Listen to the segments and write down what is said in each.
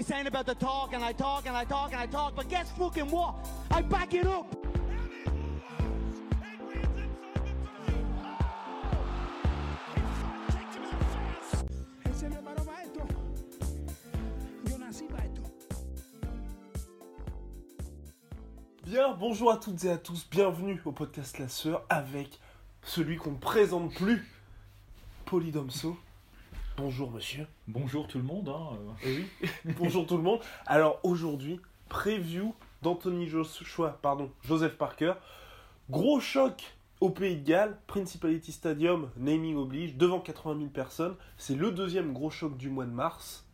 Always saying about the talk, and I talk, and I talk, and I talk, but guess fucking what? I back it up. Bien, bonjour à toutes et à tous, bienvenue au podcast La Sœur avec celui qu'on ne présente plus, Polydomso. Bonjour monsieur. Bonjour tout le monde. Hein. euh. Oui, bonjour tout le monde. Alors aujourd'hui, preview d'Anthony Joshua, pardon, Joseph Parker. Gros choc au Pays de Galles, Principality Stadium, naming oblige, devant 80 000 personnes. C'est le deuxième gros choc du mois de mars.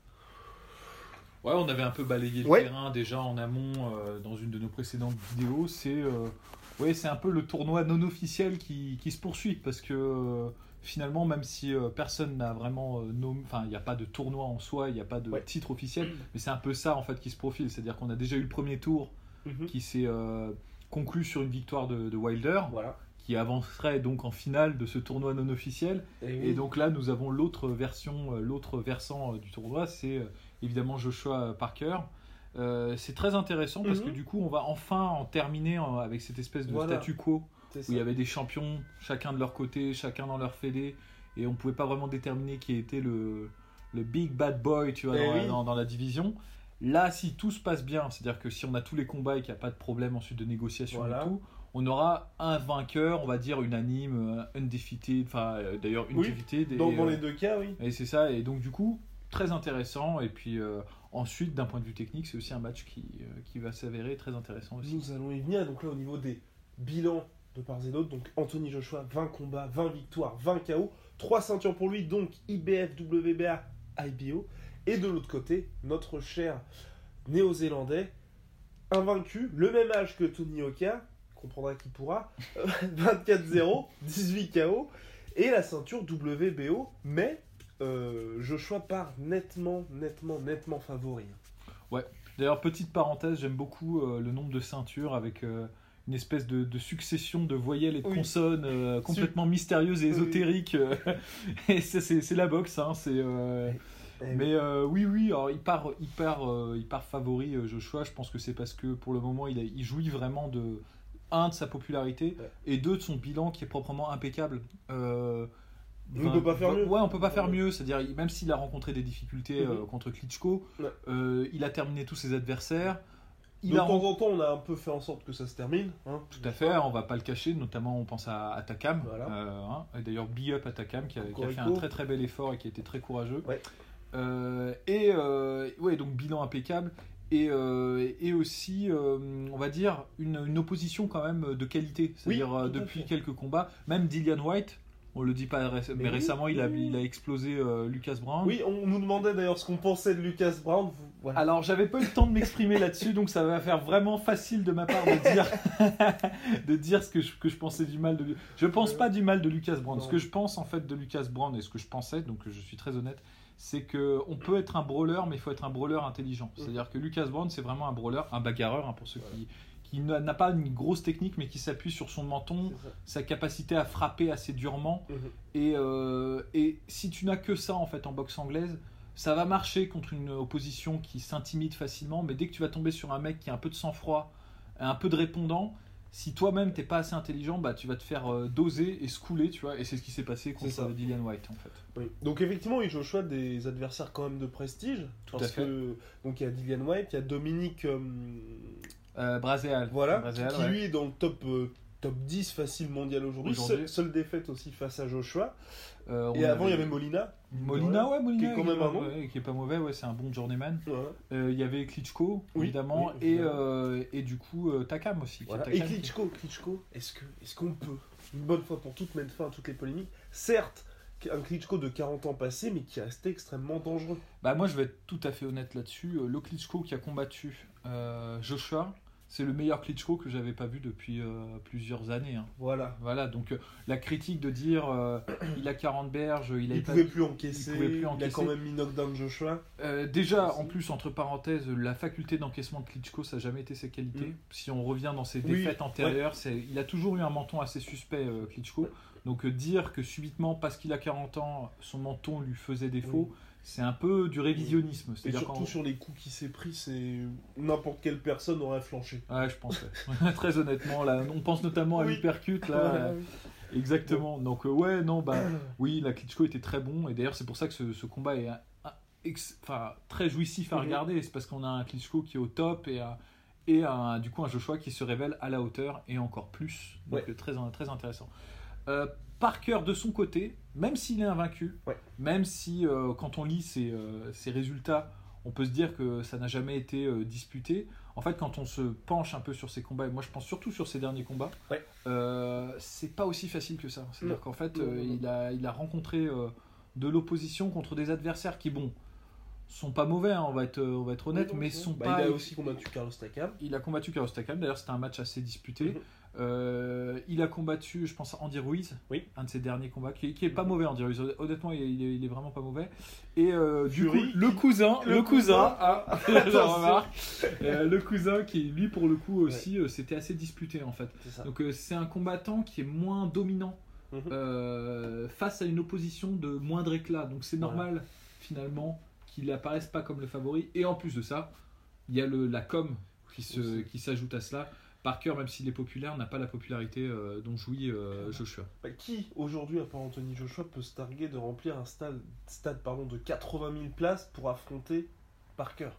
Ouais, on avait un peu balayé le Ouais. terrain déjà en amont euh, dans une de nos précédentes vidéos. C'est euh, ouais, c'est un peu le tournoi non officiel qui, qui se poursuit parce que euh, finalement, même si euh, personne n'a vraiment euh, nommé, enfin, il n'y a pas de tournoi en soi, il n'y a pas de Ouais. titre officiel, mais c'est un peu ça en fait qui se profile. C'est-à-dire qu'on a déjà eu le premier tour Mhm. qui s'est euh, conclu sur une victoire de, de Wilder, Voilà. qui avancerait donc en finale de ce tournoi non officiel. Et donc là, nous avons l'autre version, euh, l'autre versant du tournoi, c'est évidemment Joshua Parker. C'est très intéressant parce que Mhm. du coup, on va enfin en terminer avec cette espèce de Voilà. statu quo où il y avait des champions, chacun de leur côté, chacun dans leur fédé, et on pouvait pas vraiment déterminer qui était le, le big bad boy, tu vois, Eh dans, la- oui. dans- dans la division. Là, si tout se passe bien, c'est-à-dire que si on a tous les combats et qu'il n'y a pas de problème ensuite de négociation Voilà. et tout, on aura un vainqueur, on va dire unanime, euh, undefeated, enfin euh, d'ailleurs Oui, undefeated. et, Dans, dans euh, les deux cas, oui. et c'est ça, et donc du coup, très intéressant. Et puis euh, ensuite, d'un point de vue technique, c'est aussi un match qui, euh, qui va s'avérer très intéressant aussi. Nous allons y venir. Donc là, au niveau des bilans de part et d'autre, donc Anthony Joshua, 20 combats, 20 victoires, 20 KO, 3 ceintures pour lui, donc IBF, WBA, IBO. Et de l'autre côté, notre cher néo-zélandais, invaincu, le même âge que Tony Oka, comprendra qui pourra, 24-0, 18 KO, et la ceinture WBO, mais euh, Joshua part nettement, nettement, nettement favori. D'ailleurs, petite parenthèse, j'aime beaucoup euh, le nombre de ceintures avec euh, une espèce de, de succession de voyelles et de Oui. consonnes euh, complètement mystérieuses et Oui. ésotériques. euh, et c'est la boxe, hein, c'est. euh, Eh Mais euh, oui, oui, alors il part, il part, euh, il part favori Joshua. Je pense que c'est parce que pour le moment, il, a- il jouit vraiment de un de sa popularité Ouais. et deux de son bilan qui est proprement impeccable. Euh, On ne peut pas faire mieux. Ouais, on peut pas faire Ouais. mieux. C'est-à-dire, même s'il a rencontré des difficultés Mhm. euh, contre Klitschko, Ouais. il a terminé tous ses adversaires. Il de a temps en temps, on a un peu fait en sorte que ça se termine. hein. tout à fait, on va pas le cacher, notamment on pense à. Voilà. euh, hein, et D'ailleurs, big up à Takam qui a, qui a fait un très très bel effort et qui a été très courageux. Ouais. Euh, et euh, ouais, donc bilan impeccable. Et, euh, et aussi, euh, on va dire, une, une opposition quand même de qualité. C'est-à-dire Oui, depuis quelques combats, même Dillian White, on le dit pas, réc- mais, oui, récemment il, a, oui. il a explosé euh, Lucas Brown. Oui, on nous demandait d'ailleurs ce qu'on pensait de Lucas Brown. Vous- Voilà. Alors, j'avais pas eu le temps de m'exprimer là-dessus, donc ça va faire vraiment facile de ma part de dire, de dire ce que je, que je pensais du mal de lui. Je pense pas du mal de Lucas Brown. Ce que je pense en fait de Lucas Brown et ce que je pensais, donc je suis très honnête, c'est que on peut être un brawler, mais il faut être un brawler intelligent. C'est-à-dire que Lucas Brown, c'est vraiment un brawler, un bagarreur, hein, pour ceux qui qui n'a pas une grosse technique, mais qui s'appuie sur son menton, sa capacité à frapper assez durement. Mhm. Et, euh, et si tu n'as que ça en fait en boxe anglaise, ça va marcher contre une opposition qui s'intimide facilement, mais dès que tu vas tomber sur un mec qui a un peu de sang-froid, un peu de répondant, si toi-même t'es pas assez intelligent, bah tu vas te faire euh, doser et scouler, tu vois. Et c'est ce qui s'est passé contre Dillian White en fait. Oui. Donc effectivement, il joue au choix des adversaires quand même de prestige. Tout à parce fait. que donc il y a Dillian White, il y a Dominique, euh, Euh, Braséal. voilà, qui ouais. lui est dans le top euh, top 10 facile mondial aujourd'hui. Aujourd'hui. Seule, seule défaite aussi face à Joshua. Euh, on Et avant, il y avait- Molina. Molina, ouais, Molina, Qui est quand même un bon. ouais, qui est pas mauvais, ouais, c'est un bon journeyman. Euh, Il y avait Klitschko, Oui, évidemment, oui, et, évidemment. euh, et du coup euh, Takam aussi. qui est Voilà. Takam Et qui- Klitschko, Klitschko, est-ce que est-ce qu'on peut une bonne fois pour toutes mettre fin à toutes les polémiques? Certes, un Klitschko de 40 ans passé, mais qui restait extrêmement dangereux. Bah moi je vais être tout à fait honnête là-dessus. Euh, Le Klitschko qui a combattu euh, Joshua, c'est le meilleur Klitschko que j'avais pas vu depuis euh, plusieurs années. hein. Voilà. Voilà, donc euh, la critique de dire euh, il a 40 berges, il a Il pouvait plus encaisser, il pouvait plus il a encaisser. quand même mis knockdown Joshua. Déjà, en plus, entre parenthèses, la faculté d'encaissement de Klitschko, ça n'a jamais été ses qualités. Mm. Si on revient dans ses Oui, défaites antérieures, c'est- il a toujours eu un menton assez suspect, Klitschko. Donc dire que subitement, parce qu'il a 40 ans, son menton lui faisait défaut, c'est un peu du révisionnisme. Et C'est-à-dire surtout qu'en- sur les coups qu'il s'est pris, c'est n'importe quelle personne aurait flanché. Ouais, je pense. ouais. Très honnêtement, là, on pense notamment à Oui. là. Exactement. Donc euh, ouais, non, bah oui, la Klitschko était très bon et d'ailleurs c'est pour ça que ce, ce combat est ex- enfin, très jouissif à Mhm. regarder. C'est parce qu'on a un Klitschko qui est au top et, et un- du coup un Joshua qui se révèle à la hauteur et encore plus. Donc Ouais. euh, très, très intéressant. Euh, Parker de son côté, même s'il est invaincu, Ouais. même si euh, quand on lit ses, euh, ses résultats, on peut se dire que ça n'a jamais été euh, disputé. En fait, quand on se penche un peu sur ses combats, et moi je pense surtout sur ses derniers combats, Ouais. c'est pas aussi facile que ça. C'est-à-dire qu'en fait, Non, non, non. il, a, il a rencontré de l'opposition contre des adversaires qui, bon, sont pas mauvais, hein, on, va être, on va être honnête, mais sont Bah, pas. Il a aussi combattu Carlos Takam. Il a combattu Carlos Takam, d'ailleurs c'était un match assez disputé. Mhm. Euh, il a combattu, je pense, Andy Ruiz, Oui. un de ses derniers combats, qui, qui est pas mauvais, Andy Ruiz. Honnêtement, il est, il est- il est vraiment pas mauvais. Et euh, du coup, le cousin, le, le cousin, cousin, ah. Euh, le cousin qui, lui, pour le coup aussi, euh, c'était assez disputé en fait. Donc euh, c'est un combattant qui est moins dominant Mhm. euh, face à une opposition de moindre éclat. Donc c'est Voilà. normal finalement qu'il apparaisse pas comme le favori. Et en plus de ça, il y a le, la com qui s'ajoute à cela. Parker, même s'il est populaire, n'a pas la popularité euh, dont jouit euh, Joshua. Bah, qui aujourd'hui, à part Anthony Joshua, peut se targuer de remplir un stade, stade pardon, de 80 000 places pour affronter Parker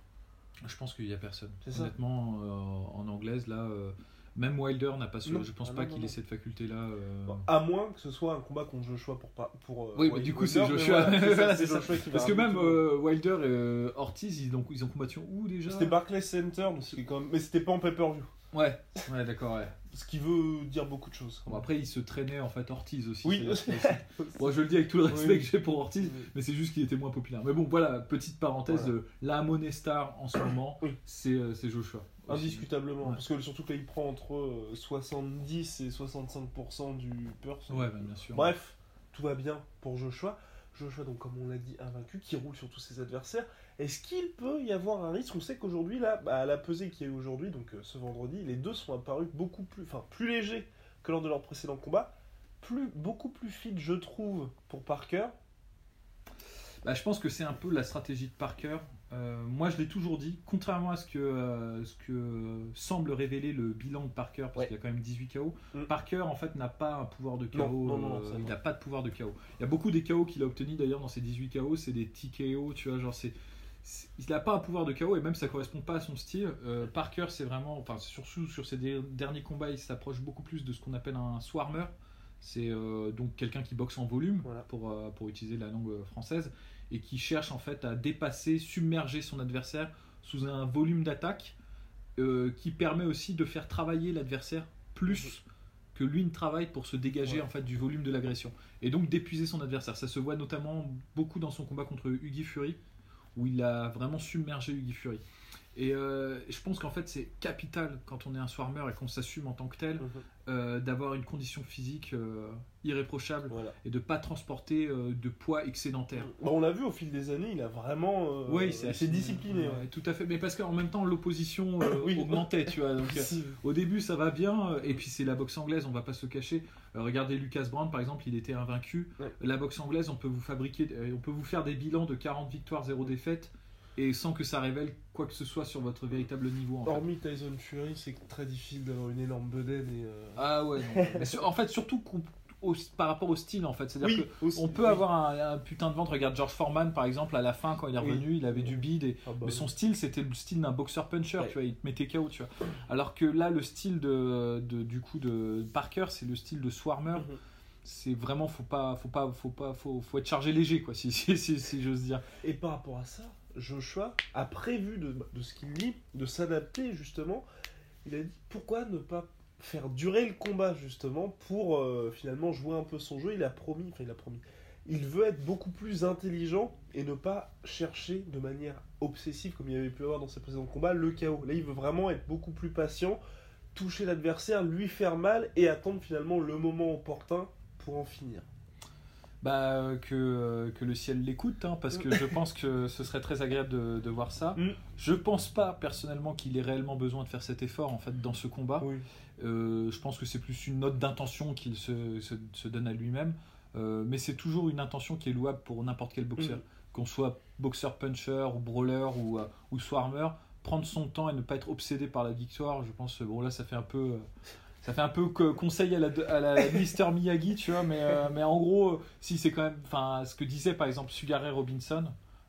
Je pense qu'il y a personne. Honnêtement, euh, en anglaise, là, euh, même Wilder n'a pas ce. Non. Je pense Ah, pas qu'il ait cette faculté-là. euh. Bon, À moins que ce soit un combat contre Joshua pour. pas- pour Oui, Wilder, du coup, c'est mais Joshua. voilà, ça, qui Parce que même euh, Wilder et Ortiz, ils ont, ils ont combattu où déjà? C'était Barclays Center, donc quand même... mais c'était pas en pay-per-view. Ouais, ouais, d'accord, ouais. Ce qui veut dire beaucoup de choses. Bon, après, il se traînait en fait Ortiz aussi. Oui. Bon, je le dis avec tout le respect Oui. que j'ai pour Ortiz, mais c'est juste qu'il était moins populaire. Mais bon, voilà, petite parenthèse, Voilà. euh, la monnaie star en ce moment, c'est euh, c'est Joshua. Indiscutablement, Ouais. parce que surtout que là il prend entre euh, 70 et 65% du purse. Ouais, bah, bien sûr. Bref, tout va bien pour Joshua. Joshua, donc comme on l'a dit, invaincu, qui roule sur tous ses adversaires. Est-ce qu'il peut y avoir un risque? On sait qu'aujourd'hui, là, bah, à la pesée qu'il y a eu aujourd'hui, donc euh, ce vendredi, les deux sont apparus beaucoup plus, enfin, plus légers que lors de leur précédent combat. Plus, beaucoup plus fit, je trouve, pour Parker. Bah, je pense que c'est un peu la stratégie de Parker. Euh, moi, je l'ai toujours dit, contrairement à ce que, euh, ce que semble révéler le bilan de Parker, parce Ouais. qu'il y a quand même 18 KO, Mm. Parker, en fait, n'a pas un pouvoir de KO. Non, non, non, euh, ça, il n'a pas de pouvoir de KO. Il y a beaucoup des KO qu'il a obtenus, d'ailleurs, dans ces 18 KO, c'est des TKO, tu vois, genre, c'est... Il n'a pas un pouvoir de KO et même ça correspond pas à son style. Euh, Parker, c'est vraiment, enfin surtout sur ses der- derniers combats, il s'approche beaucoup plus de ce qu'on appelle un swarmer. C'est euh, donc quelqu'un qui boxe en volume, Voilà. pour, euh, pour utiliser la langue euh, française, et qui cherche en fait à dépasser, submerger son adversaire sous un volume d'attaque qui permet aussi de faire travailler l'adversaire plus que lui ne travaille pour se dégager Ouais. en fait du volume de l'agression et donc d'épuiser son adversaire. Ça se voit notamment beaucoup dans son combat contre Huggy Fury où il a vraiment submergé Huggy Fury. Et euh, je pense qu'en fait c'est capital quand on est un swarmer et qu'on s'assume en tant que tel euh, d'avoir une condition physique euh, irréprochable Voilà. et de pas transporter de poids excédentaire. Bah, on l'a vu au fil des années, il a vraiment. Oui, c'est assez- discipliné. ouais, tout à fait. Mais parce qu'en même temps, l'opposition Oui. augmentait, tu vois. Donc, au début, ça va bien. Et puis, c'est la boxe anglaise, on va pas se cacher. Regardez Lucas Brand, par exemple, il était invaincu. Ouais. La boxe anglaise, on peut vous fabriquer, on peut vous faire des bilans de 40 victoires, 0 défaites. Et sans que ça révèle quoi que ce soit sur votre véritable niveau. En fait. Hormis Tyson Fury, c'est très difficile d'avoir une énorme bedaine et. euh, Ah ouais, non. Mais sur- en fait, surtout qu'on- au- par rapport au style, en fait. C'est-à-dire Oui, que aussi, on peut oui. avoir un, un putain de ventre. Regarde George Foreman, par exemple, à la fin, quand il est Oui. revenu, il avait du bide. Et... Ah bah Mais son style, c'était le style d'un boxeur puncher, Ouais. tu vois, il te mettait KO, tu vois. Alors que là, le style de, de- du coup de Parker, c'est le style de Swarmer. Mhm. C'est vraiment, faut pas, faut pas, faut pas, faut, faut être chargé léger, quoi, si, si, si, si j'ose dire. Et par rapport à ça, Joshua a prévu de, ce qu'il lit, de s'adapter justement. Il a dit pourquoi ne pas faire durer le combat justement pour euh, finalement jouer un peu son jeu? Il a promis, enfin il a promis. il veut être beaucoup plus intelligent et ne pas chercher de manière obsessive, comme il avait pu avoir dans ses précédents combats, le chaos. Là, il veut vraiment être beaucoup plus patient, toucher l'adversaire, lui faire mal et attendre finalement le moment opportun pour en finir. Bah, euh, que, euh, que le ciel l'écoute, hein, parce que je pense que ce serait très agréable de, de voir ça. Mm. Je pense pas personnellement qu'il ait réellement besoin de faire cet effort en fait dans ce combat. Oui. Euh, je pense que c'est plus une note d'intention qu'il se, se- se donne à lui-même. Euh, mais c'est toujours une intention qui est louable pour n'importe quel boxeur. Mm. Qu'on soit boxeur puncher ou brawler ou, ou swarmer, prendre son temps et ne pas être obsédé par la victoire, je pense, bon là ça fait un peu... euh, ça fait un peu que- conseil à la, à la Mister Miyagi, tu vois, mais, euh, mais en gros, si c'est quand même, enfin, ce que disait par exemple Sugar Robinson,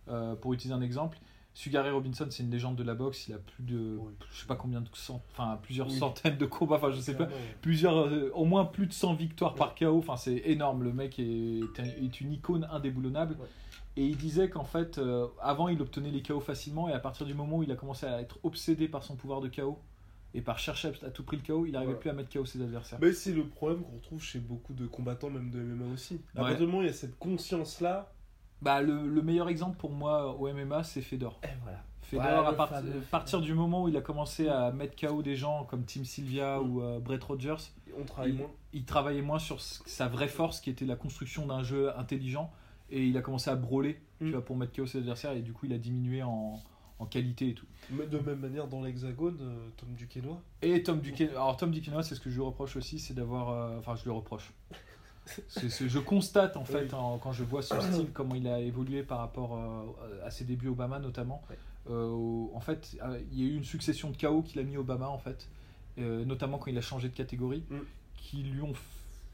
euh, pour utiliser un exemple, Sugar Ray Robinson, c'est une légende de la boxe, il a plus de, Oui. je sais pas combien de cent, enfin plusieurs Oui. centaines de combats, enfin je sais pas, plusieurs, euh, au moins plus de 100 victoires par KO. Enfin, c'est énorme. Le mec est, est une icône indéboulonnable. Et il disait qu'en fait, euh, avant, il obtenait les KO facilement. Et à partir du moment où il a commencé à être obsédé par son pouvoir de KO et par chercher à tout prix le KO, il n'arrivait plus à mettre KO ses adversaires. Mais c'est le problème qu'on retrouve chez beaucoup de combattants, même de MMA aussi. À partir du moment où il y a cette conscience-là, Bah, le, le meilleur exemple pour moi au MMA, c'est Fedor. et voilà. Fedor, Ouais, à le part- fameux à partir du moment où il a commencé à mettre KO des gens comme Tim Sylvia ou euh, Brett Rogers, On travaille il, moins. il travaillait moins sur sa vraie force qui était la construction d'un jeu intelligent et il a commencé à brawler tu Mm. vois, pour mettre KO ses adversaires et du coup il a diminué en, en qualité et tout. Mais de même manière, dans l'hexagone, euh, Tom Duquesnoy. Et Tom Duquesnoy, alors Tom Duquesnoy c'est ce que je lui reproche aussi, c'est d'avoir, euh, enfin je lui reproche. C'est- c'est- je constate en fait Oui. quand je vois son style comment il a évolué par rapport euh, à ses débuts Obama notamment. Euh, en fait, euh, il y a eu une succession de KO qu'il a mis Obama en fait, notamment quand il a changé de catégorie, Mm. qui lui ont,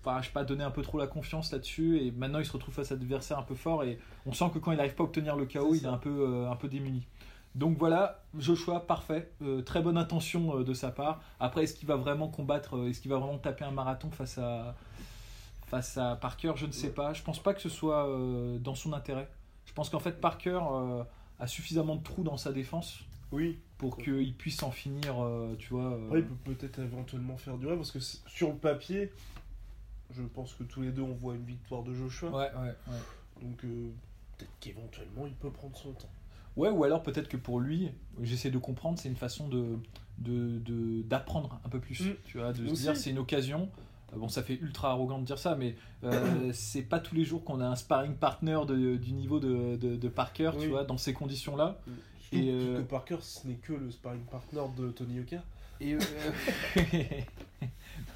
enfin, je sais pas, donné un peu trop la confiance là-dessus. Et maintenant, il se retrouve face à des adversaires un peu forts et on sent que quand il n'arrive pas à obtenir le C'est il est un peu, un peu démuni. Donc voilà, Joshua, parfait, Euh, très bonne intention euh, de sa part. Après, est-ce qu'il va vraiment combattre, euh, est-ce qu'il va vraiment taper un marathon face à, face à Parker? Je ne sais pas. Je pense pas que ce soit dans son intérêt. Je pense qu'en fait, Parker a suffisamment de trous dans sa défense Oui. pour qu'il puisse en finir, tu vois. Après, il peut peut-être éventuellement faire durer parce que sur le papier, je pense que tous les deux on voit une victoire de Joshua. Ouais, ouais, ouais. Donc peut-être qu'éventuellement il peut prendre son temps. Ouais, ou alors peut-être que pour lui, j'essaie de comprendre, c'est une façon de de- de- d'apprendre un peu plus. Mm. Tu vois, de se dire c'est une occasion. Euh, Bon, ça fait ultra arrogant de dire ça, mais euh, c'est pas tous les jours qu'on a un sparring partner de- du niveau de, de, de Parker, tu vois, dans ces conditions-là. Et Et, euh, que Parker ce n'est que le sparring partner de Tony Yoka. Et euh,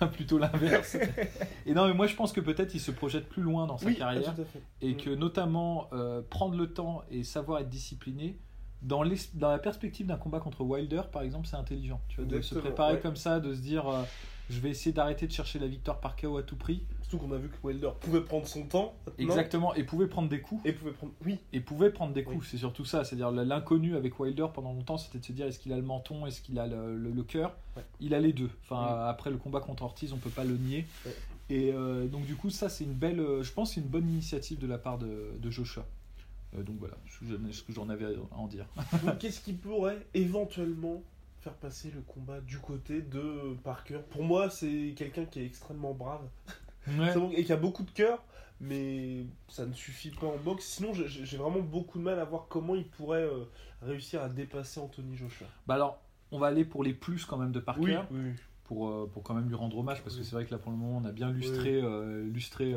plutôt l'inverse. Et non, mais moi je pense que peut-être il se projette plus loin dans sa carrière. et Mm. que notamment euh, prendre le temps et savoir être discipliné dans, l'es- dans la perspective d'un combat contre Wilder par exemple c'est intelligent tu vois, de se préparer ouais. comme ça de se dire euh, je vais essayer d'arrêter de chercher la victoire par KO à tout prix Surtout qu'on a vu que Wilder pouvait prendre son temps. maintenant, exactement et pouvait prendre des coups Et pouvait prendre. Oui. et pouvait prendre des coups Oui. c'est surtout ça c'est à dire l'inconnu avec Wilder pendant longtemps c'était de se dire est-ce qu'il a le menton est-ce qu'il a le, le- le cœur? Ouais. il a les deux enfin Oui. après le combat contre Ortiz on peut pas le nier Ouais. et euh, donc du coup ça c'est une belle euh, je pense c'est une bonne initiative de la part de, de Joshua Euh, donc voilà ce que j'en- ce que j'en avais à en dire Donc, Qu'est-ce qui pourrait éventuellement faire passer le combat du côté de Parker Pour moi, c'est quelqu'un qui est extrêmement brave Ouais. Et qui a beaucoup de cœur, mais ça ne suffit pas en boxe. Sinon, j'ai- vraiment beaucoup de mal à voir comment il pourrait euh, réussir à dépasser Anthony Joshua. Bah alors, on va aller pour les plus quand même de Parker, oui, oui. pour, euh, pour quand même lui rendre hommage, parce que c'est vrai que là pour le moment on a bien lustré, euh, lustré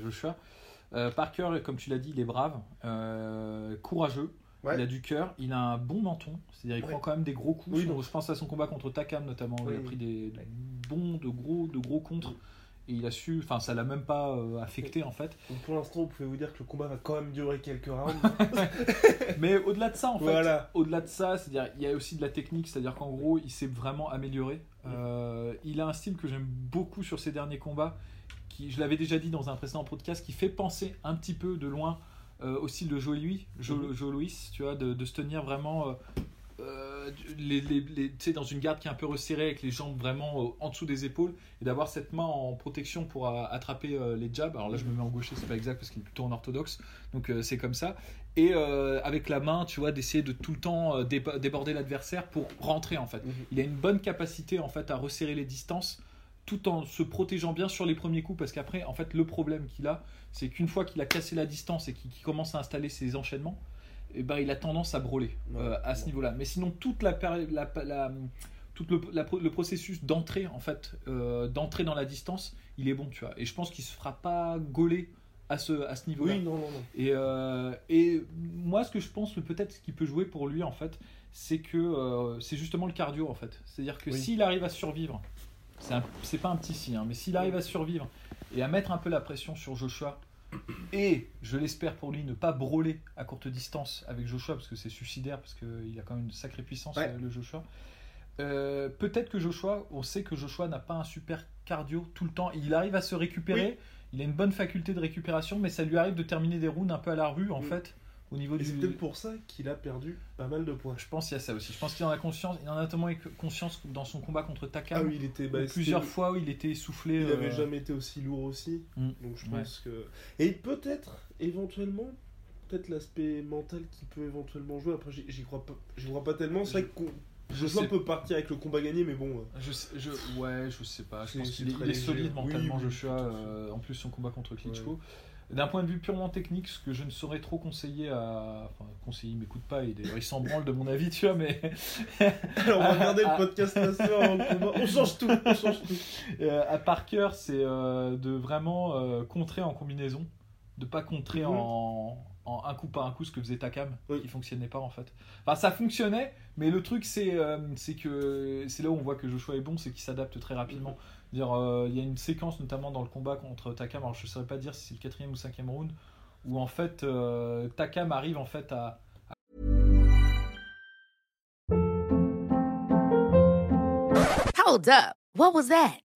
Joshua. Parker, comme tu l'as dit, il est brave, courageux, Ouais. il a du cœur, il a un bon menton, c'est-à-dire il Ouais. prend quand même des gros coups. Oui, Son- je pense à son combat contre Takam notamment, où il a pris des, des bons, de gros, de gros contres. Et il a su, enfin ça l'a même pas euh, affecté en fait. Donc pour l'instant, vous pouvez vous dire que le combat va quand même durer quelques rounds. Mais au-delà de ça, en fait, Voilà. au-delà de ça, c'est-à-dire il y a aussi de la technique, c'est-à-dire qu'en gros, il s'est vraiment amélioré. Euh, il a un style que j'aime beaucoup sur ses derniers combats, qui, je l'avais déjà dit dans un précédent podcast, qui fait penser un petit peu de loin euh, au style de Joe Louis, Joe, Mhm. Joe Louis, tu vois, de, de se tenir vraiment. euh, euh, les, les- les- dans une garde qui est un peu resserrée avec les jambes vraiment euh, en dessous des épaules et d'avoir cette main en protection pour attraper euh, les jabs alors là je me mets en gaucher c'est pas exact parce qu'il est plutôt en orthodoxe donc c'est comme ça et avec la main tu vois d'essayer de tout le temps déborder l'adversaire pour rentrer en fait Mhm. il a une bonne capacité en fait à resserrer les distances tout en se protégeant bien sur les premiers coups, parce qu'après, en fait, le problème qu'il a, c'est qu'une fois qu'il a cassé la distance et qu'il commence à installer ses enchaînements, eh ben, il a tendance à brûler Ouais, euh, à ce niveau-là. Mais sinon, toute la, la, la- tout le, la- le processus d'entrée, en fait, euh, d'entrée dans la distance, il est bon, tu vois. Et je pense qu'il se fera pas gauler à ce, à ce niveau-là. Oui, non, non, non. Et, euh, et moi, ce que je pense peut-être ce qui peut jouer pour lui, en fait, c'est que euh, c'est justement le cardio, en fait. C'est-à-dire que Oui. s'il arrive à survivre, c'est pas un petit si, hein, mais s'il arrive à survivre et à mettre un peu la pression sur Joshua, et je l'espère pour lui, ne pas brûler à courte distance avec Joshua, parce que c'est suicidaire, parce qu'il a quand même une sacrée puissance, Ouais. euh, le Joshua. Euh, peut-être que Joshua, on sait que Joshua n'a pas un super cardio tout le temps. Il arrive à se récupérer. Il a une bonne faculté de récupération, mais ça lui arrive de terminer des rounds un peu à la rue, en Mm. fait, au niveau Et c'est peut-être pour ça qu'il a perdu pas mal de points. Je pense qu'il y a ça aussi. Je pense qu'il en a conscience. Il en a eu conscience dans son combat contre Takam. Ah oui, il était. bah, plusieurs fois où il était essoufflé. Il euh, avait jamais été aussi lourd aussi. Mm. Donc je Ouais. pense que. Et peut-être, éventuellement, peut-être l'aspect mental qui peut éventuellement jouer. Après, j'y crois pas, j'y crois pas tellement. C'est vrai que Je Joshua sais- peut partir avec le combat gagné, mais bon. euh, Je, sais- je, ouais, je sais pas. Je pense qu'il est, solide mentalement, oui, Joshua. euh, en plus, son combat contre Klitschko. D'un point de vue purement technique, ce que je ne saurais trop conseiller à. Enfin, conseiller, il m'écoute pas, d'ailleurs, il s'en branle de mon avis, tu vois, mais. Alors on va regarder le podcast. On change tout, on change tout. Euh, à Parker, c'est euh, de vraiment euh, contrer en combinaison, de pas contrer Mhm. en, en un coup par un coup ce que faisait Takam, Oui. qui fonctionnait pas en fait. Enfin, ça fonctionnait, mais le truc c'est euh, c'est que c'est là où on voit que Joshua est bon, c'est qu'il s'adapte très rapidement. Dire, euh, il y a une séquence notamment dans le combat contre Takam, alors je ne saurais pas dire si c'est le quatrième ou cinquième round, où en fait euh, Takam arrive en fait à, Hold up. What was that?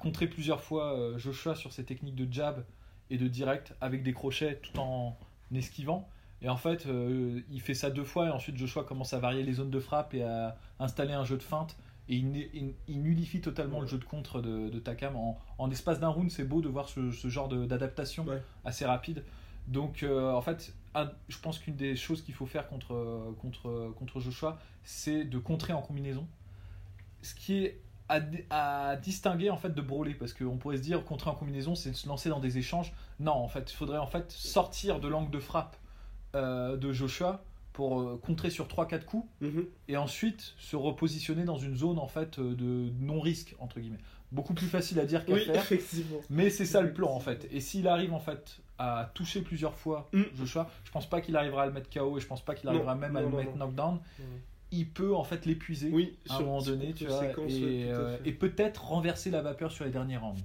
à contrer plusieurs fois euh, Joshua sur ses techniques de jab et de direct avec des crochets tout en esquivant. Et en fait, euh, il fait ça deux fois et ensuite Joshua commence à varier les zones de frappe et à installer un jeu de feinte. Et il, il- il nullifie totalement le jeu de contre de, de Takam. En, en espace d'un round, c'est beau de voir ce, ce genre d'adaptation Ouais. assez rapide. Donc, euh, en fait, un- je pense qu'une des choses qu'il faut faire contre, contre, contre Joshua, c'est de contrer en combinaison. Ce qui est à, di- à distinguer en fait de Broly, parce qu'on pourrait se dire contrer en combinaison, c'est de se lancer dans des échanges. Non, en fait, il faudrait en fait sortir de l'angle de frappe euh, de Joshua pour euh, contrer sur 3-4 coups Mhm. et ensuite se repositionner dans une zone en fait euh, de non risque entre guillemets. Beaucoup plus facile à dire qu'à Oui, faire. Mais c'est ça le plan en fait. Et s'il arrive en fait à toucher plusieurs fois Mm. Joshua, je pense pas qu'il arrivera à le mettre KO et je pense pas qu'il arrivera Non, même à le non, mettre knockdown. Il peut en fait l'épuiser Oui, à un moment donné, tu vois, et, euh, et peut-être renverser la vapeur sur les derniers rounds.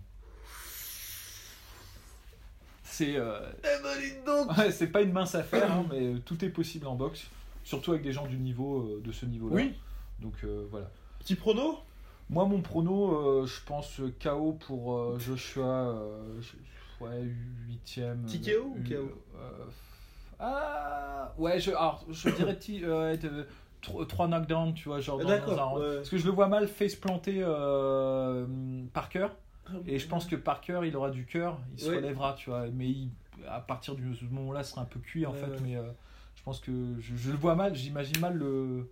C'est euh, Eh ben, ouais, c'est pas une mince affaire, hein, mais euh, tout est possible en boxe, surtout avec des gens du niveau de ce niveau-là. Oui. Donc euh, voilà. Petit prono? Moi, mon prono, je pense KO pour Joshua. je- ouais, huitième. Petit KO ou KO Ah, ouais, je, alors, je dirais trois knockdowns, tu vois, genre dans, D'accord, dans un round. ouais. Parce que je le vois mal face planter euh, Parker. Et je pense que Parker, il aura du cœur, il se Ouais. relèvera, tu vois. Mais il- à partir ce moment-là, sera un peu cuit, en Ouais, fait. Mais euh, je pense que je, je le vois mal, j'imagine mal le,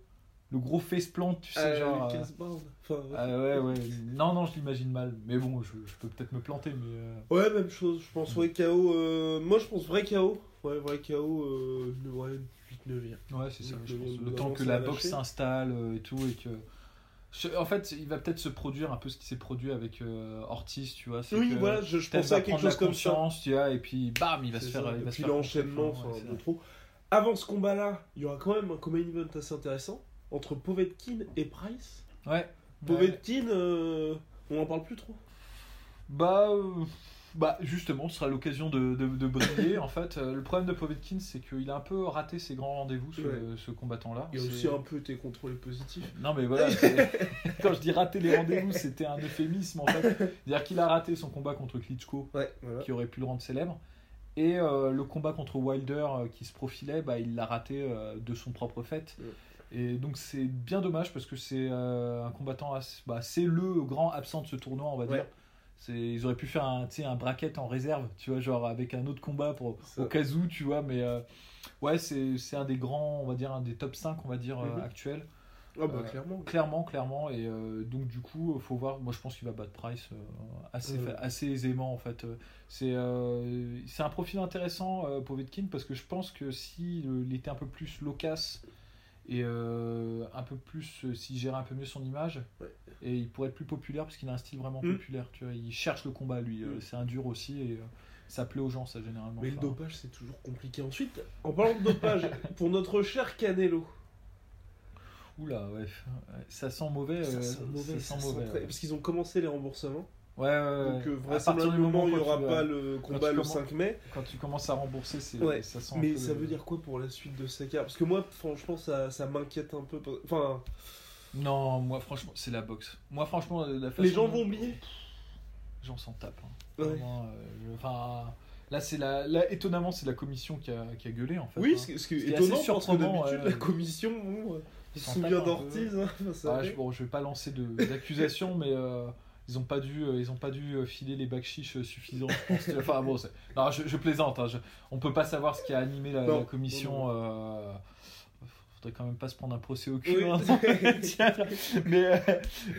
le gros face plant, tu sais, Euh, genre. Euh. Enfin, ah ouais, ouais. Non, non, je l'imagine mal. Mais bon, je, je peux peut-être me planter, mais. euh, Ouais, même chose. Je pense vrai KO. euh, Moi, je pense vrai KO. Ouais, vrai KO. Euh... Ouais, 8 9 Ouais, c'est ça. Je le- pense. le Le temps que la boxe s'installe euh, et tout, et que. En fait, il va peut-être se produire un peu ce qui s'est produit avec euh, Ortiz, tu vois. Oui, que voilà, je, je pensais à quelque chose comme ça. tu vois, et puis bam, il va se faire. il va Et se puis l'enchaînement, enfin, ouais, de trop. Avant ce combat-là, il y aura quand même un combat event assez intéressant entre Povetkin et Price. Ouais. Ouais. Povetkin, euh, on en parle plus trop. Bah, euh, Bah justement, ce sera l'occasion de, de, de briller. en fait, Euh, le problème de Povetkin, c'est qu'il a un peu raté ses grands rendez-vous, ce, Ouais. ce combattant-là. Il a aussi un peu été contrôlé positif. Non mais voilà, quand je dis rater les rendez-vous, c'était un euphémisme en fait. C'est-à-dire qu'il a raté son combat contre Klitschko, Ouais, voilà. qui aurait pu le rendre célèbre. Et euh, le combat contre Wilder euh, qui se profilait, bah, il l'a raté euh, de son propre fait. Ouais. Et donc c'est bien dommage parce que c'est un combattant, assez- bah, c'est le grand absent de ce tournoi, on va dire. Ils auraient pu faire un, un bracket en réserve, tu vois, genre avec un autre combat pour, Ça. au cas où, tu vois. Mais euh, ouais, c'est, un des grands, on va dire, un des top 5, on va dire, euh, Mhm. actuels. Ah bah Euh, clairement. Clairement, clairement. Et euh, donc, du coup, faut voir. Moi, je pense qu'il va battre Price euh, assez, Ouais. fa- assez aisément, en fait. Euh, C'est euh, c'est un profil intéressant, euh, Povetkin, parce que je pense que s'il était un peu plus loquace et euh, un peu plus, euh, s'il gérait un peu mieux son image, Ouais. et il pourrait être plus populaire, parce qu'il a un style vraiment Mm. populaire. Tu vois, il cherche le combat, lui. Euh, Mm. C'est un dur aussi, et ça plaît aux gens, ça, généralement. Mais le dopage, c'est toujours compliqué. Ensuite, en parlant de dopage, pour notre cher Canelo, Oula, ouais. Ça sent mauvais. ça sent mauvais, ça ça sent très- ouais. parce qu'ils ont commencé les remboursements. Ouais, ouais. Donc euh, À partir du vraisemblablement, il n'y aura tu pas le combat le commen- 5 mai. Quand tu commences à rembourser, c'est Ouais, ça sent un Mais peu ça le- veut dire quoi pour la suite de sa carrière Parce que moi, franchement, ça, ça m'inquiète un peu. Enfin, Non, moi franchement, c'est la boxe. Moi franchement, la façon les gens vont oublier. J'en s'en tape. hein. Ouais. Vraiment, euh, Enfin, là c'est la, là, étonnamment c'est la commission qui a, qui a gueulé en fait. Oui, hein. ce qui est étonnant parce que d'habitude, ouais. la commission, bon, euh, il se un d'Ortiz. hein, Ah, je, bon, je vais pas lancer de- d'accusations, mais euh, ils ont pas dû, euh, ils ont pas dû euh, filer les bacs chiches euh, suffisants. je pense. Enfin bon, non, je, je plaisante. hein, je- on peut pas savoir ce qui a animé la, Non, la commission. non, euh, faudrait quand même pas se prendre un procès au cul. Oui. hein. Mais euh,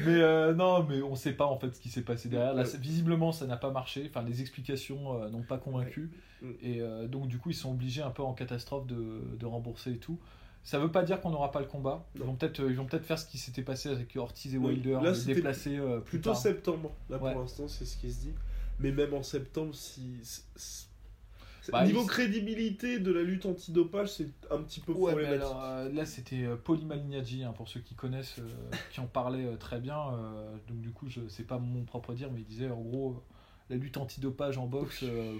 mais euh, non, mais on sait pas en fait ce qui s'est passé derrière. Là, visiblement, ça n'a pas marché. Enfin, les explications n'ont pas convaincu. Mm. Et donc du coup, ils sont obligés un peu en catastrophe de, de rembourser et tout. Ça veut pas dire qu'on n'aura pas le combat. Ils vont peut-être, ils vont peut-être faire ce qui s'était passé avec Ortiz et. Wilder, Là, les c'était déplacer euh, plus Plutôt tard. septembre. Là, Ouais. pour l'instant, c'est ce qui se dit. Mais même en septembre, si. Bah, Niveau il- crédibilité de la lutte antidopage, c'est un petit peu Ouais, mais problématique. alors, euh, là c'était euh, Pauli Malignaggi, hein, pour ceux qui connaissent, euh, qui en parlait euh, très bien. euh, donc du coup, je c'est pas mon propre dire, mais il disait en gros euh, la lutte antidopage en boxe. euh,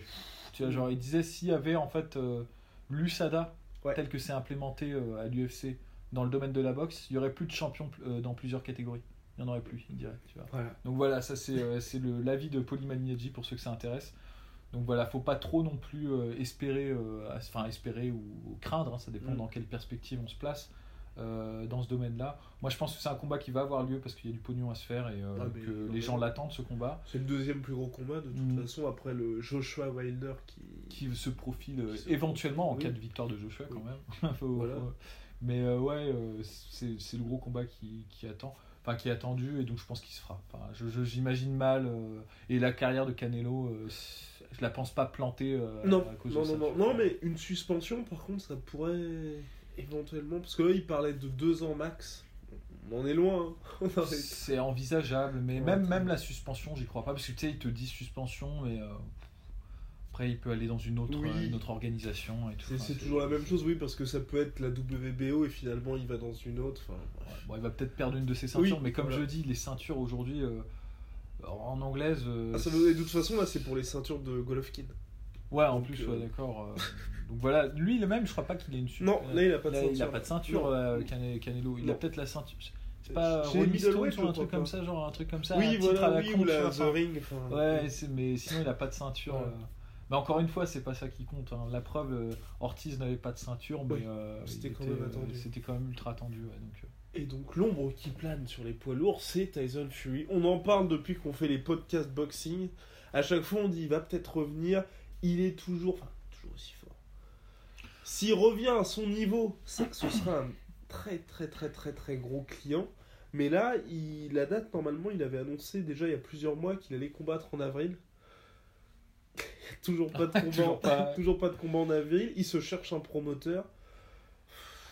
tu vois, genre il disait s'il y avait en fait euh, l'USADA Ouais. tel que c'est implémenté euh, à l'UFC dans le domaine de la boxe, il y aurait plus de champions euh, dans plusieurs catégories. Il y en aurait plus, il dirait. Tu vois. Voilà. Donc voilà, ça c'est euh, l'avis de Pauli Malignaggi pour ceux que ça intéresse. Donc voilà, faut pas trop non plus espérer, à- enfin espérer ou, ou craindre, hein, ça dépend Mm. dans quelle perspective on se place euh, dans ce domaine-là. Moi je pense que c'est un combat qui va avoir lieu parce qu'il y a du pognon à se faire et euh, Ah, que non, les gens l'attendent ce combat, C'est le deuxième plus gros combat, de toute Mm. façon, après le Joshua Wilder qui. qui se profile euh, Qui se- éventuellement en Oui. cas de victoire de Joshua quand même. Faut- Voilà. faut- Mais euh, ouais, c'est le gros combat qui, qui attend. Enfin, qui est attendu et donc je pense qu'il se fera. Enfin, je- je- J'imagine mal. et la carrière de Canelo, je la pense pas plantée Non, à cause non, de ça. non, non, non, mais une suspension, par contre, ça pourrait éventuellement. Parce que là, il parlait de deux ans max. On en est loin. hein. C'est envisageable, mais Ouais, même, même la suspension, j'y crois pas, parce que tu sais, il te dit suspension, mais euh, après, il peut aller dans une autre, Oui. une autre organisation et tout. C'est Enfin, toujours la même chose, oui, parce que ça peut être la WBO et finalement il va dans une autre. Enfin. Ouais, bon, il va peut-être perdre une de ses ceintures, Oui, mais comme voilà. je dis, les ceintures aujourd'hui, euh, en anglaise. euh, Ah, ça de toute façon, là, c'est pour les ceintures de Golovkin. Ouais, en Donc, plus, ouais, d'accord. Donc voilà, lui, le même, je crois pas qu'il ait une su- Non, là, il a pas de a- ceinture. Il a pas de ceinture, euh, Cane- Canelo. Il a Non. peut-être la ceinture. C'est pas Rolling Stone ou un truc comme ça, genre un truc comme ça. un Oui, titre à voilà, la oui, con, ou la The Ring. enfin, Ouais, c'est- mais sinon il a pas de ceinture. Ouais. euh. Mais encore une fois, c'est pas ça qui compte. hein. La preuve, euh, Ortiz n'avait pas de ceinture, mais Oui, euh, c'était quand euh, attendu. C'était quand même ultra attendu. ouais, donc, euh. Et donc l'ombre qui plane sur les poids lourds, c'est Tyson Fury. On en parle depuis qu'on fait les podcasts boxing. À chaque fois, on dit il va peut-être revenir. Il est toujours, enfin, toujours aussi fort. S'il revient à son niveau, ça, ce sera un très très très très très gros client. Mais là, il, la date, normalement, il avait annoncé déjà il y a plusieurs mois qu'il allait combattre en avril. toujours pas de combat. Toujours pas. toujours pas de combat en avril. Il se cherche un promoteur.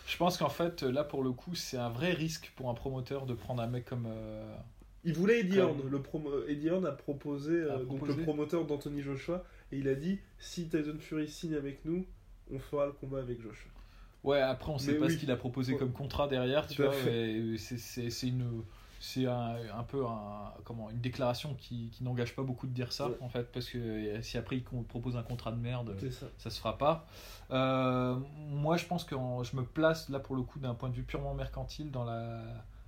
Je pense qu'en fait, là pour le coup, c'est un vrai risque pour un promoteur de prendre un mec comme. euh, Il voulait Eddie Comme- Hearn. Le promo- Eddie Hearn a proposé, euh, donc proposé. le promoteur d'Anthony Joshua, et il a dit si Tyson Fury signe avec nous, on fera le combat avec Joshua. Ouais, après on sait Mais pas oui. ce qu'il a proposé Ouais. comme contrat derrière, tu Tout vois. C'est c'est- c'est une, c'est un, un peu un, comment, une déclaration qui, qui n'engage pas beaucoup de dire ça, Ouais. en fait, parce que euh, si après il propose un contrat de merde, ça. ça se fera pas. Euh, moi, je pense que en- je me place là pour le coup d'un point de vue purement mercantile dans la,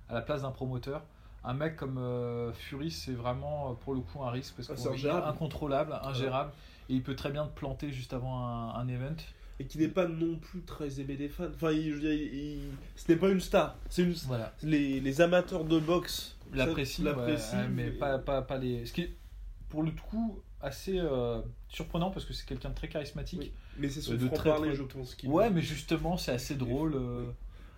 à la place d'un promoteur. Un mec comme euh, Fury, c'est vraiment pour le coup un risque parce Ah, c'est est ingérable. incontrôlable, ingérable, et il peut très bien te planter juste avant un, un event. Et qui n'est pas non plus très aimé des fans. Enfin, il, je veux dire, il- il- ce n'est pas une star. C'est une... Voilà. les, les amateurs de boxe l'apprécient, ouais, mais pas, pas, pas les. Ce qui est pour le coup assez euh, surprenant parce que c'est quelqu'un de très charismatique. Oui. Mais c'est son Euh, de très, franc-parler, très- je pense. Ouais, mais justement, c'est assez drôle. euh. Oui,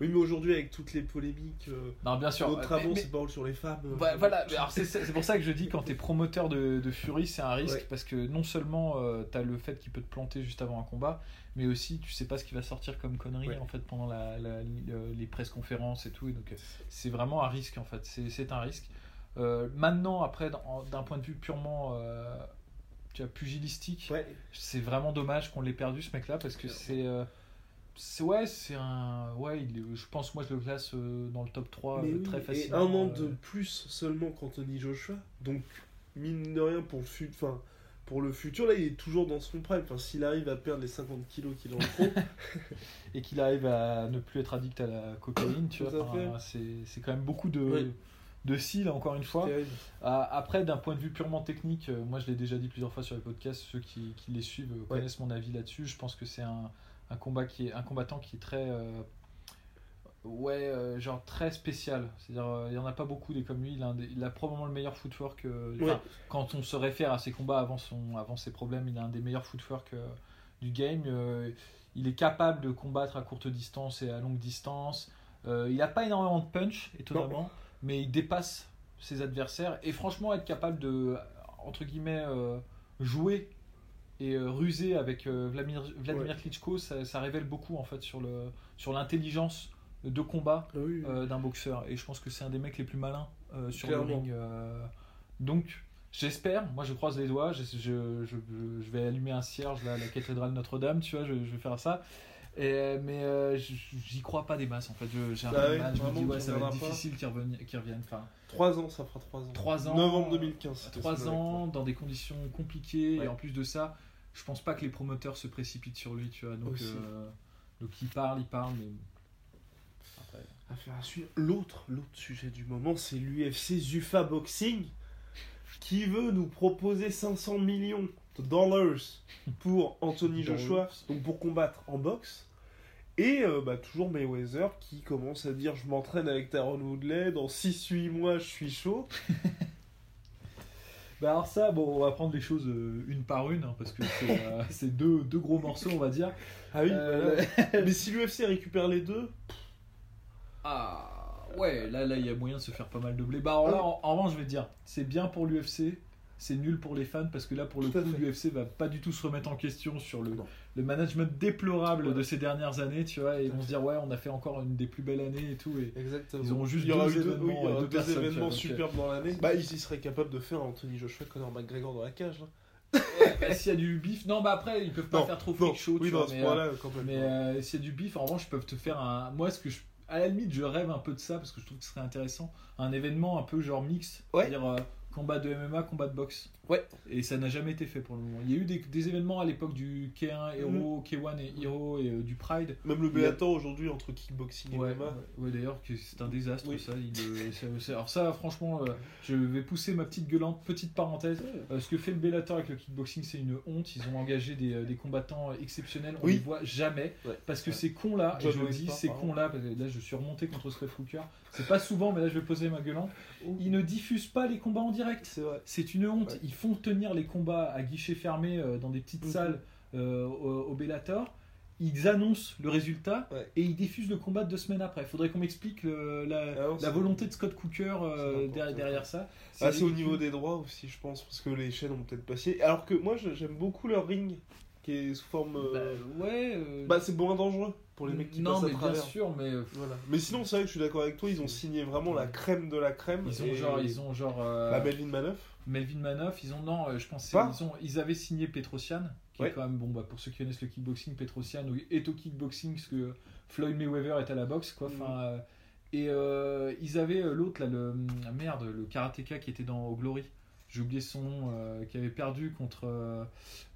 mais aujourd'hui, avec toutes les polémiques, euh, Non, bien sûr. notre c'est parole sur les femmes. euh, voilà, alors c'est pour ça que je dis quand t'es promoteur de, de Fury, c'est un risque Ouais. parce que non seulement euh, t'as le fait qu'il peut te planter juste avant un combat, mais aussi tu sais pas ce qui va sortir comme connerie Ouais. en fait pendant la, la- le- les presse conférences et tout, et donc euh, c'est vraiment un risque en fait, c'est un risque. Euh, maintenant, après, d'un point de vue purement euh, tu vois, pugilistique, Ouais. c'est vraiment dommage qu'on l'ait perdu ce mec-là parce que c'est. Euh, c'est ouais, c'est un. Ouais, il je pense, moi je le classe euh, dans le top 3 Mais euh, oui, très et facilement. un an euh, de plus seulement qu'Anthony Joshua. Donc, mine de rien, pour le, fut... enfin, pour le futur, là, il est toujours dans son prime. Enfin, S'il arrive à perdre les 50 kilos qu'il en faut, et qu'il arrive à ne plus être addict à la cocaïne, tu vois. enfin, c'est c'est quand même beaucoup de, Ouais. de cils, encore une fois. Ah, après, d'un point de vue purement technique, euh, moi je l'ai déjà dit plusieurs fois sur les podcasts, ceux qui, qui les suivent euh, Ouais. connaissent mon avis là-dessus. Je pense que c'est un, un combat qui est un combattant qui est très. euh, ouais, euh, genre très spécial. C'est-à-dire, euh, il y en a pas beaucoup des comme lui. Il a, un des- il a probablement le meilleur footwork. Ouais. Quand on se réfère à ses combats avant, son, avant ses problèmes, il a un des meilleurs footwork du game. Il est capable de combattre à courte distance et à longue distance. Il n'a pas énormément de punch, étonnamment, mais il dépasse ses adversaires. Et franchement, être capable de, entre guillemets, euh, jouer et euh, ruser avec euh, Vladimir, Klitschko, ça, ça révèle beaucoup en fait sur le sur l'intelligence de combat Ah oui. euh, d'un boxeur. Et je pense que c'est un des mecs les plus malins sur Clairement. le ring. donc, j'espère, moi je croise les doigts, je, je, je, je- vais allumer un cierge là, à la cathédrale Notre-Dame, tu vois, je vais faire ça. Et, euh, mais euh, j'y crois pas des masses en fait. J'ai un Bah peu de oui, mal, je me dis ouais, ça va être difficile qu'ils reviennent. qu'ils reviennent. Enfin, 3 ans, ça fera 3 ans. 3 ans. Novembre 2015. c'était 3 ce ans dans des conditions compliquées Ouais. et en plus de ça, je pense pas que les promoteurs se précipitent sur lui, tu vois. Donc, euh, donc il parle, il parle, mais après. Affaire à suivre. L'autre, l'autre sujet du moment, c'est l'UFC Zufa Boxing qui veut nous proposer 500 millions dollars pour Anthony Joshua, donc pour combattre en boxe. Et euh, bah, toujours Mayweather qui commence à dire je m'entraîne avec Taron Woodley, dans 6-8 mois je suis chaud. Bah alors ça, bon, on va prendre les choses euh, une par une, hein, parce que c'est euh, c'est deux, deux gros morceaux, on va dire. Ah oui, voilà. mais si l'UFC récupère les deux, Ah ouais, là là il y a moyen de se faire pas mal de blé. Bah alors là, en, en revanche, je vais te dire, c'est bien pour l'UFC, c'est nul pour les fans parce que là pour le Tout coup l'UFC va pas du tout se remettre en question sur le, le management déplorable de ces dernières années, tu vois, et ils vont se dire ouais on a fait encore une des plus belles années et tout. Et... Exactement. Ils auront juste il y aura deux eu deux, événements oui, deux deux événements superbes dans l'année. Bah, ils y seraient capables de faire Anthony Joshua, Conor McGregor dans la cage. bah, s'il y a du bif, non bah après ils peuvent pas Non, faire trop freak show, oui, tu vois, mais, euh. Mais euh, s'il y a du bif, en revanche, ils peuvent te faire un. Moi, ce que je. À la limite, je rêve un peu de ça parce que je trouve que ce serait intéressant. Un événement un peu genre mix. Ouais. Euh, combat de MMA, combat de boxe. Ouais. Et ça n'a jamais été fait pour le moment. Il y a eu des, des événements à l'époque du K1 Hero, K1 et Hero et euh, du Pride. Même le a- Bellator aujourd'hui entre kickboxing et Ouais, MMA. ouais, d'ailleurs, que c'est un désastre Oui. ça. il, euh, alors, ça, franchement, euh, je vais pousser ma petite gueulante, petite parenthèse. Euh, ce que fait le Bellator avec le kickboxing, c'est une honte. Ils ont engagé des, euh, des combattants exceptionnels. On Oui. les voit jamais. Ouais. Parce que Ouais. ces cons-là, et John je le dis, ces parce que là je suis remonté contre Scott Hooker. C'est pas souvent, mais là je vais poser ma gueulante. Ils ne diffusent pas les combats en direct. C'est vrai. C'est une honte. Ouais. Font tenir les combats à guichet fermé euh, dans des petites Mhm. salles euh, au, au Bellator. Ils annoncent le résultat Ouais. et ils diffusent le combat deux semaines après. Il faudrait qu'on m'explique la, Ah la volonté de Scott Cooker euh, derrière, ça. Ah, c'est au niveau des droits aussi, je pense, parce que les chaînes ont peut-être passé. Alors que moi, j'aime beaucoup leur ring, qui est sous forme. euh, Bah, ouais. Bah, c'est moins dangereux pour les mecs qui non, passent à mais bien travers. sûr, mais euh, Voilà. Mais sinon, c'est vrai que je suis d'accord avec toi, ils ont signé vraiment la crème de la crème. ils ont genre, ils ont genre. euh, La Melvin Manoff. Melvin Manoff, ils ont non, euh, je pense que Pas ils ont ils avaient signé Petrosian, qui Ouais. est quand même bon bah pour ceux qui connaissent le kickboxing, Petrosian est au kickboxing ce que Floyd Mayweather est à la boxe quoi. Enfin, euh, Et euh, ils avaient l'autre, là, le. ah, merde, le karatéka qui était dans Glory. J'ai oublié son nom, euh, qui avait perdu contre euh,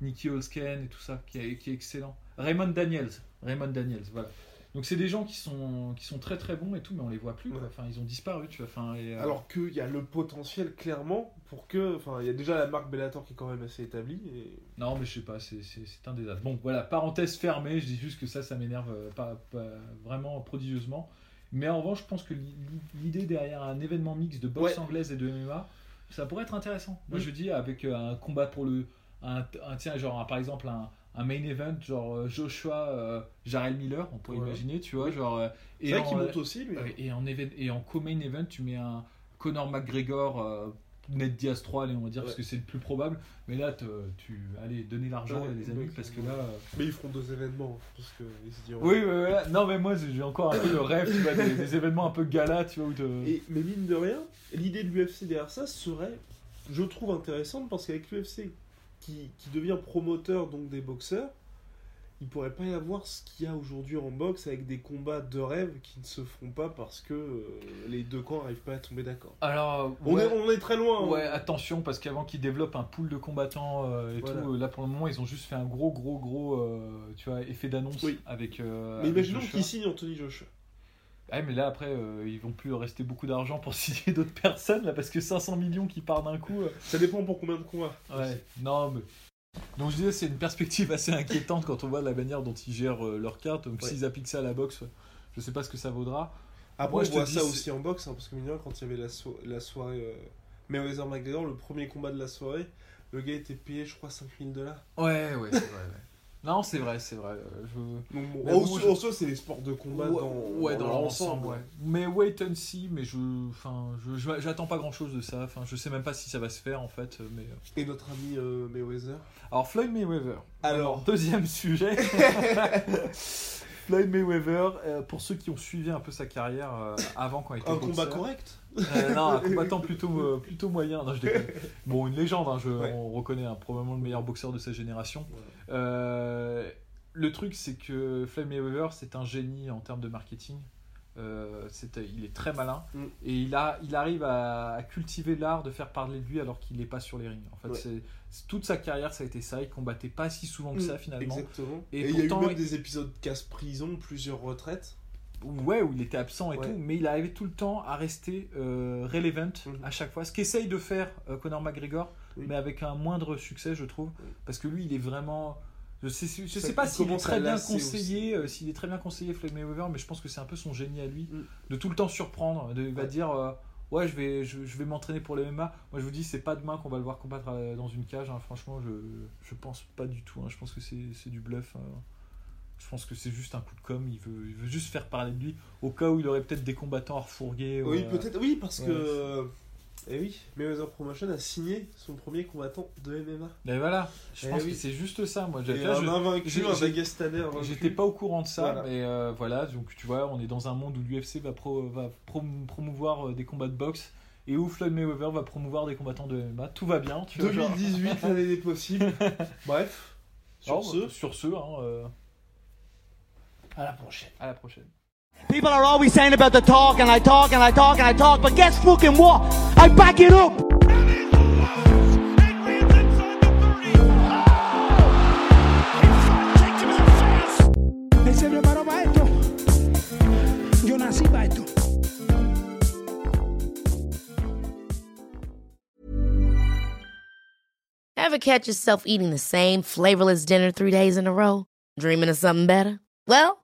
Nicky Holsken et tout ça, qui est, qui est excellent. Raymond Daniels. Raymond Daniels, voilà. Donc c'est des gens qui sont, qui sont très très bons et tout, mais on les voit plus. quoi. Enfin, ils ont disparu, tu vois. Enfin, et, euh, Alors qu'il y a le potentiel clairement pour que. Enfin, il y a déjà la marque Bellator qui est quand même assez établie. Et... Non, mais je sais pas, c'est- un désastre. Bon, voilà, parenthèse fermée, je dis juste que ça, ça m'énerve euh, pas, pas vraiment prodigieusement. Mais en revanche, je pense que l'i- l'idée derrière un événement mix de boxe Ouais. anglaise et de MMA, ça pourrait être intéressant. Moi, Oui. je dis avec euh, un combat pour le. Un, un- tiens, genre, un- par exemple, un, un main event, genre euh, Joshua, euh, Jarrell Miller, on pourrait Ouais. imaginer, tu vois, Oui. genre. euh, C'est et vrai en- qu'il monte aussi, lui. Ouais, et en, even- et en co-main event, tu mets un Conor McGregor, euh, Ned Diaz 3, allez, on va dire, parce que c'est le plus probable. Mais là, tu. Allez, donnez l'argent, Ouais, les amis, parce que là. euh, Mais ils feront deux événements. Parce que ils se diront. Oui, non, mais moi, j'ai encore un peu le rêve, tu vois, des, des événements un peu gala, tu vois, où te... Et, mais mine de rien, l'idée de l'UFC derrière ça serait, je trouve intéressante parce qu'avec l'UFC qui, qui devient promoteur donc des boxeurs, il pourrait pas y avoir ce qu'il y a aujourd'hui en boxe avec des combats de rêve qui ne se font pas parce que euh, les deux camps n'arrivent pas à tomber d'accord. Alors, On, ouais, est, on est très loin. hein. ouais, attention, parce qu'avant qu'ils développent un pool de combattants euh, et Voilà. tout, là, pour le moment, ils ont juste fait un gros, gros, gros, euh, tu vois, effet d'annonce Oui. avec... Mais avec imaginons qu'ils signent Anthony Joshua. Ouais, mais là, après, euh, ils vont plus rester beaucoup d'argent pour signer d'autres personnes, là, parce que 500 millions qui partent d'un coup... euh, Ça dépend pour combien de combats. Ouais, non, mais. Donc je disais, c'est une perspective assez inquiétante quand on voit la manière dont ils gèrent euh, leurs cartes. Donc Ouais. s'ils appliquent ça à la boxe, je sais pas ce que ça vaudra. Après, Moi, on je dis, ça aussi en boxe, hein, parce que rien, quand il y avait la, so- la soirée Mayweather McGregor, le premier combat de la soirée, le gars était payé, je crois, 5000 dollars. Ouais, ouais, c'est vrai. Non, c'est vrai, c'est vrai. euh, Je... Donc bon, Mais en, soi- je- en soi, c'est les sports de combat ouais, dans, ouais, dans dans leur l'ensemble, ouais. Mais wait and see, mais je, enfin, je, j'attends pas grand chose de ça. Enfin, je sais même pas si ça va se faire en fait. Mais euh. Et notre ami euh, Mayweather alors Floyd Mayweather. Alors. deuxième sujet. Floyd Mayweather, euh, pour ceux qui ont suivi un peu sa carrière euh, avant quand il était Un combat correct Euh, non, un combattant plutôt, euh, plutôt moyen. Non, je déconne. Bon, une légende, hein, je, Ouais. on reconnaît hein, probablement le meilleur boxeur de sa génération. Ouais. Euh, le truc, c'est que Floyd Mayweather, c'est un génie en termes de marketing. Il est très malin Mm. et il, a, il arrive à, à cultiver l'art de faire parler de lui alors qu'il n'est pas sur les rings. En fait, Ouais. toute sa carrière, ça a été ça. Il combattait pas si souvent que ça finalement. Exactement. Et Et, il y a eu pourtant, même des épisodes casse-prison, plusieurs retraites. Ouais, où il était absent et Ouais. tout, mais il arrivait tout le temps à rester euh, relevant Mhm. à chaque fois. Ce qu'essaye de faire euh, Conor McGregor, Oui. mais avec un moindre succès, je trouve. Oui. Parce que lui, il est vraiment. Je sais, je sais pas il s'il est très bien conseillé, euh, s'il est très bien conseillé Floyd Mayweather, mais je pense que c'est un peu son génie à lui Mm. de tout le temps surprendre. De, il va dire euh, ouais, je vais, je, je vais m'entraîner pour le MMA. Moi, je vous dis, c'est pas demain qu'on va le voir combattre euh, dans une cage. hein. Franchement, je, je pense pas du tout. hein. Je pense que c'est c'est du bluff. hein. Je pense que c'est juste un coup de com. Il veut, il veut juste faire parler de lui au cas où il aurait peut-être des combattants à refourguer. ou, Oui, euh, peut-être. Oui, parce ouais. que. Et oui, Mayweather Promotion a signé son premier combattant de MMA. Mais voilà, je Eh pense oui. que c'est juste ça. Moi, Et là, un invaincu, un. J'étais pas au courant de ça, Voilà. mais euh, voilà, donc tu vois, on est dans un monde où l'UFC va, pro- va prom- promouvoir euh, des combats de boxe et où Floyd Mayweather va promouvoir des combattants de MMA. Tout va bien, tu vois. genre. 2018, l'année des possibles. Bref, sur ce, sur ce, hein, euh, À la prochaine. à la prochaine. People are always saying about the talk, and I talk, and I talk, and I talk, but guess fucking what? I back it up! Él se preparó para esto. Yo nací para esto. Ever catch yourself eating the same flavorless dinner three days in a row? Dreaming of something better? Well,